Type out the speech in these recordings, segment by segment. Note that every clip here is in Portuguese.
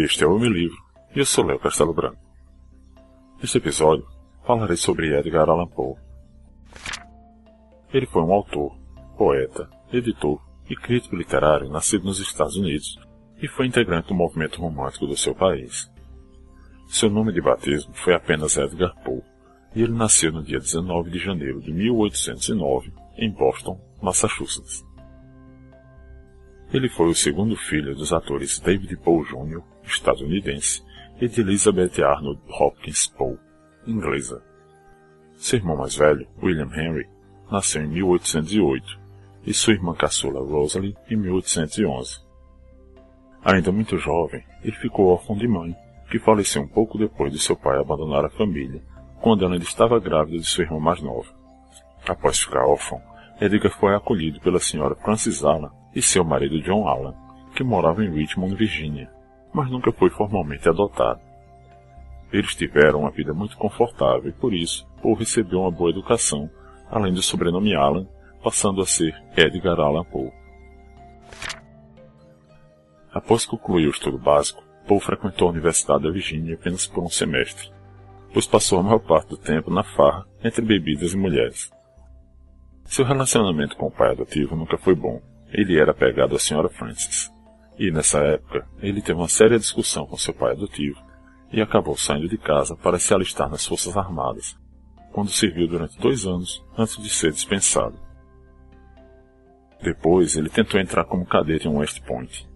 Este é o meu livro e eu sou Léo Castelo Branco. Neste episódio, falarei sobre Edgar Allan Poe. Ele foi um autor, poeta, editor e crítico literário nascido nos Estados Unidos e foi integrante do movimento romântico do seu país. Seu nome de batismo foi apenas Edgar Poe e ele nasceu no dia 19 de janeiro de 1809 em Boston, Massachusetts. Ele foi o segundo filho dos atores David Poe Jr., estadunidense, e de Elizabeth Arnold Hopkins Poe, inglesa. Seu irmão mais velho, William Henry, nasceu em 1808 e sua irmã caçula Rosalie em 1811. Ainda muito jovem, ele ficou órfão de mãe, que faleceu um pouco depois de seu pai abandonar a família, quando ela ainda estava grávida de sua irmã mais nova. Após ficar órfão, Edgar foi acolhido pela senhora Frances Allan e seu marido John Allan, que morava em Richmond, Virgínia, mas nunca foi formalmente adotado. Eles tiveram uma vida muito confortável e por isso Poe recebeu uma boa educação, além do sobrenome Allan, passando a ser Edgar Allan Poe. Após concluir o estudo básico, Poe frequentou a Universidade da Virgínia apenas por um semestre, pois passou a maior parte do tempo na farra entre bebidas e mulheres. Seu relacionamento com o pai adotivo nunca foi bom. Ele era apegado à senhora Frances. E nessa época, ele teve uma séria discussão com seu pai adotivo e acabou saindo de casa para se alistar nas Forças Armadas, quando serviu durante dois anos antes de ser dispensado. Depois, ele tentou entrar como cadete em West Point,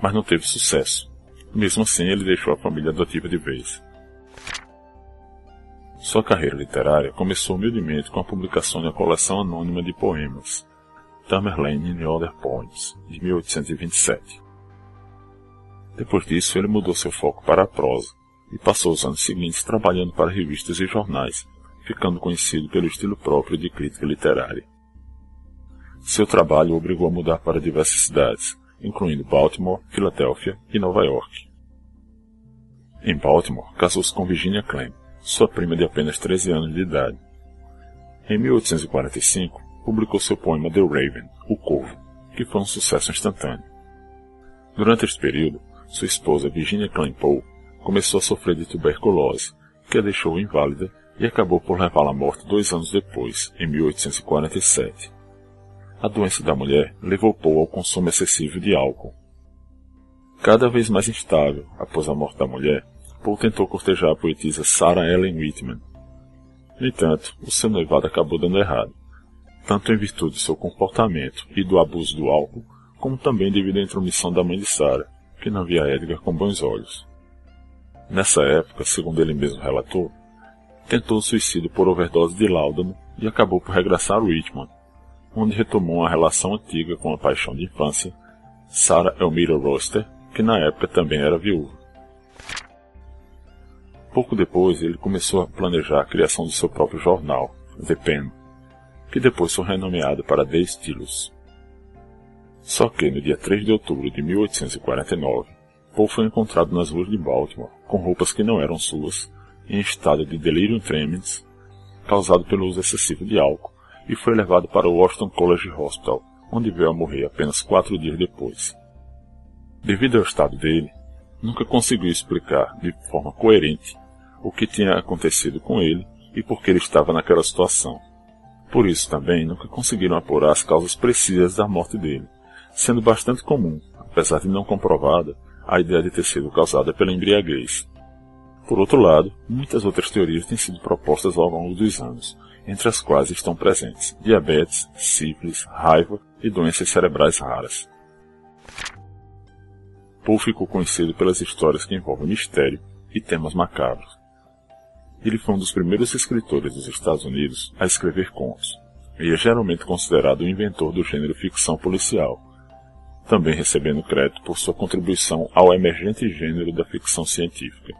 mas não teve sucesso. Mesmo assim, ele deixou a família adotiva de vez. Sua carreira literária começou humildemente com a publicação de uma coleção anônima de poemas, Tamerlane and Other Poems, de 1827. Depois disso, ele mudou seu foco para a prosa e passou os anos seguintes trabalhando para revistas e jornais, ficando conhecido pelo estilo próprio de crítica literária. Seu trabalho o obrigou a mudar para diversas cidades, incluindo Baltimore, Filadélfia e Nova York. Em Baltimore, casou-se com Virginia Clem, sua prima de apenas 13 anos de idade. Em 1845, publicou seu poema The Raven, O Corvo, que foi um sucesso instantâneo. Durante este período, sua esposa Virginia Poe começou a sofrer de tuberculose, que a deixou inválida e acabou por levá-la à morte dois anos depois, em 1847. A doença da mulher levou Poe ao consumo excessivo de álcool. Cada vez mais instável após a morte da mulher, Poe tentou cortejar a poetisa Sarah Ellen Whitman. No entanto, o seu noivado acabou dando errado, tanto em virtude de seu comportamento e do abuso do álcool, como também devido à intromissão da mãe de Sarah, que não via Edgar com bons olhos. Nessa época, segundo ele mesmo relatou, tentou o suicídio por overdose de láudano e acabou por regressar a Richmond, onde retomou uma relação antiga com a paixão de infância, Sarah Elmira Roster, que na época também era viúva. Pouco depois, ele começou a planejar a criação do seu próprio jornal, The Pen, que depois foi renomeado para The Stylus. Só que, no dia 3 de outubro de 1849, Poe foi encontrado nas ruas de Baltimore, com roupas que não eram suas, em estado de delirium tremens, causado pelo uso excessivo de álcool, e foi levado para o Washington College Hospital, onde veio a morrer apenas quatro dias depois. Devido ao estado dele, nunca conseguiu explicar de forma coerente o que tinha acontecido com ele e por que ele estava naquela situação. Por isso também nunca conseguiram apurar as causas precisas da morte dele, sendo bastante comum, apesar de não comprovada, a ideia de ter sido causada pela embriaguez. Por outro lado, muitas outras teorias têm sido propostas ao longo dos anos, entre as quais estão presentes diabetes, sífilis, raiva e doenças cerebrais raras. Poe ficou conhecido pelas histórias que envolvem mistério e temas macabros. Ele foi um dos primeiros escritores dos Estados Unidos a escrever contos, e é geralmente considerado o inventor do gênero ficção policial, também recebendo crédito por sua contribuição ao emergente gênero da ficção científica.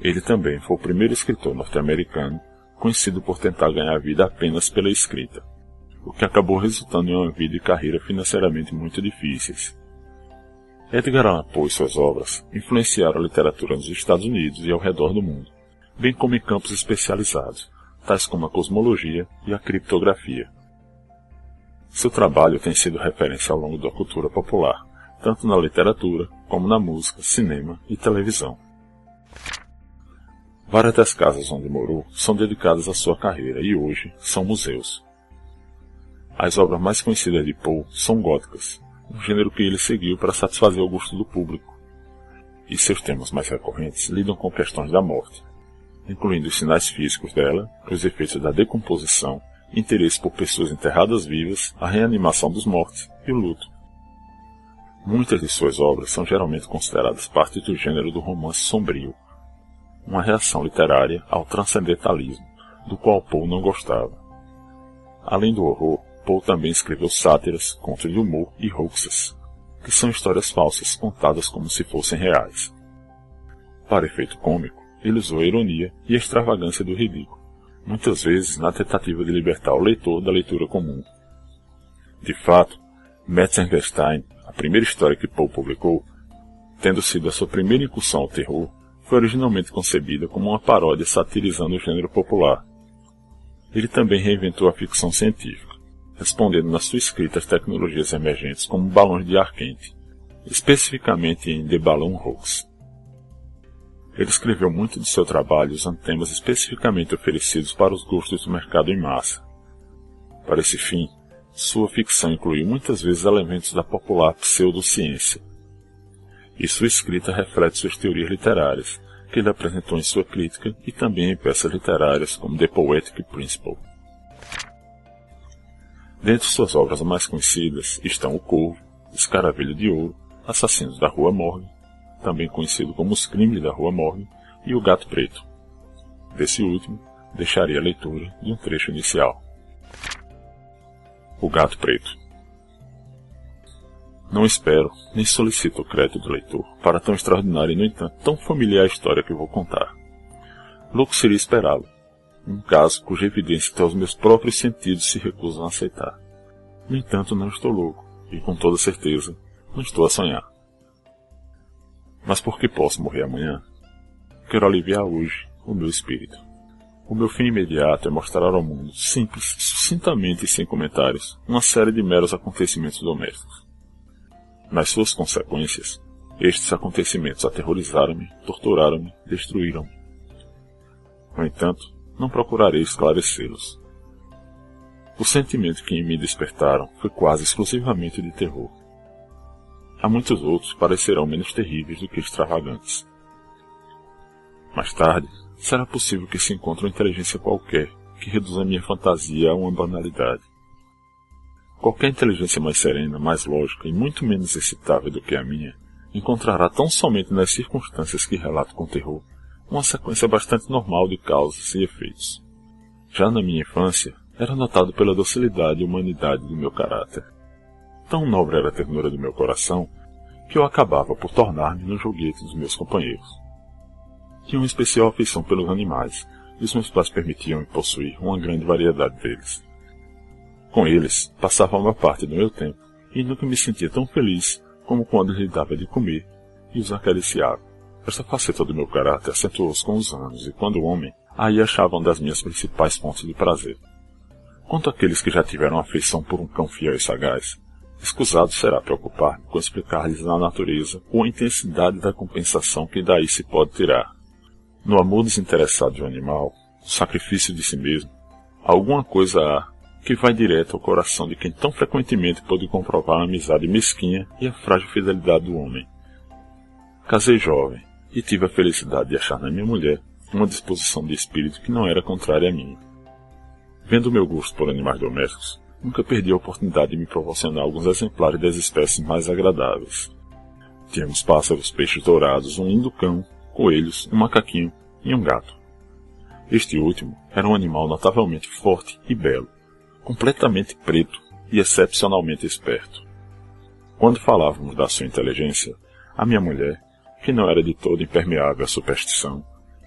Ele também foi o primeiro escritor norte-americano conhecido por tentar ganhar vida apenas pela escrita, o que acabou resultando em uma vida e carreira financeiramente muito difíceis. Edgar Allan Poe e suas obras influenciaram a literatura nos Estados Unidos e ao redor do mundo, bem como em campos especializados, tais como a cosmologia e a criptografia. Seu trabalho tem sido referência ao longo da cultura popular, tanto na literatura como na música, cinema e televisão. Várias das casas onde morou são dedicadas à sua carreira e hoje são museus. As obras mais conhecidas de Poe são góticas, um gênero que ele seguiu para satisfazer o gosto do público. E seus temas mais recorrentes lidam com questões da morte, incluindo os sinais físicos dela, os efeitos da decomposição, interesse por pessoas enterradas vivas, a reanimação dos mortos e o luto. Muitas de suas obras são geralmente consideradas parte do gênero do romance sombrio, uma reação literária ao transcendentalismo, do qual Poe não gostava. Além do horror, Poe também escreveu sátiras, contos de humor e hoaxes, que são histórias falsas contadas como se fossem reais. Para efeito cômico, ele usou a ironia e a extravagância do ridículo, muitas vezes na tentativa de libertar o leitor da leitura comum. De fato, Metzengerstein, a primeira história que Poe publicou, tendo sido a sua primeira incursão ao terror, foi originalmente concebida como uma paródia satirizando o gênero popular. Ele também reinventou a ficção científica, respondendo na sua escrita às tecnologias emergentes como balões de ar quente, especificamente em The Balloon Hoax. Ele escreveu muito de seu trabalho usando temas especificamente oferecidos para os gostos do mercado em massa. Para esse fim, sua ficção incluiu muitas vezes elementos da popular pseudociência. E sua escrita reflete suas teorias literárias, que ele apresentou em sua crítica e também em peças literárias como The Poetic Principle. Dentre suas obras mais conhecidas estão O Corvo, Escaravelho de Ouro, Assassinos da Rua Morgue, também conhecido como Os Crimes da Rua Morgue, e O Gato Preto. Desse último, deixarei a leitura de um trecho inicial. O Gato Preto. Não espero, nem solicito o crédito do leitor para tão extraordinária e, no entanto, tão familiar história que vou contar. Louco seria esperá-lo, um caso cuja evidência até os meus próprios sentidos se recusam a aceitar. No entanto, não estou louco, e com toda certeza, não estou a sonhar. Mas porque posso morrer amanhã, quero aliviar hoje o meu espírito. O meu fim imediato é mostrar ao mundo, simples, sucintamente e sem comentários, uma série de meros acontecimentos domésticos. Nas suas consequências, estes acontecimentos aterrorizaram-me, torturaram-me, destruíram-me. No entanto, não procurarei esclarecê-los. O sentimento que em mim despertaram foi quase exclusivamente de terror. Há muitos outros parecerão menos terríveis do que extravagantes. Mais tarde, será possível que se encontre uma inteligência qualquer que reduza minha fantasia a uma banalidade. Qualquer inteligência mais serena, mais lógica e muito menos excitável do que a minha, encontrará tão somente nas circunstâncias que relato com terror uma sequência bastante normal de causas e efeitos. Já na minha infância, era notado pela docilidade e humanidade do meu caráter. Tão nobre era a ternura do meu coração que eu acabava por tornar-me no joguete dos meus companheiros. Tinha uma especial afeição pelos animais, e os meus pais permitiam-me possuir uma grande variedade deles. Com eles, passava a maior parte do meu tempo, e nunca me sentia tão feliz como quando lhe dava de comer e os acariciava. Esta faceta do meu caráter acentuou-se com os anos, e quando homem, aí achava uma das minhas principais fontes de prazer. Quanto àqueles que já tiveram afeição por um cão fiel e sagaz, Escusado será preocupar-me com explicar-lhes a natureza ou a intensidade da compensação que daí se pode tirar. No amor desinteressado de um animal, no sacrifício de si mesmo, alguma coisa há que vai direto ao coração de quem tão frequentemente pode comprovar a amizade mesquinha e a frágil fidelidade do homem. Casei jovem e tive a felicidade de achar na minha mulher uma disposição de espírito que não era contrária a mim. Vendo o meu gosto por animais domésticos, nunca perdi a oportunidade de me proporcionar alguns exemplares das espécies mais agradáveis. Tínhamos pássaros, peixes dourados, um lindo cão, coelhos, um macaquinho e um gato. Este último era um animal notavelmente forte e belo, completamente preto e excepcionalmente esperto. Quando falávamos da sua inteligência, a minha mulher, que não era de todo impermeável à superstição,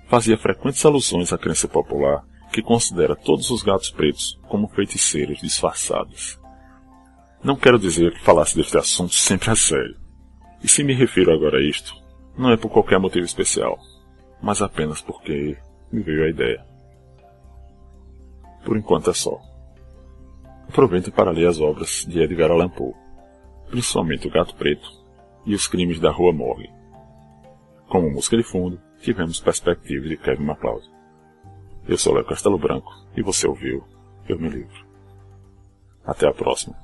fazia frequentes alusões à crença popular que considera todos os gatos pretos como feiticeiros disfarçados. Não quero dizer que falasse deste assunto sempre a sério. E se me refiro agora a isto, não é por qualquer motivo especial, mas apenas porque me veio a ideia. Por enquanto é só. Aproveite para ler as obras de Edgar Allan Poe, principalmente O Gato Preto e Os Crimes da Rua Morgue. Como música de fundo, tivemos perspectivas de Kevin MacLeod. Eu sou Léo Castelo Branco e você ouviu Eu Me Livro. Até a próxima.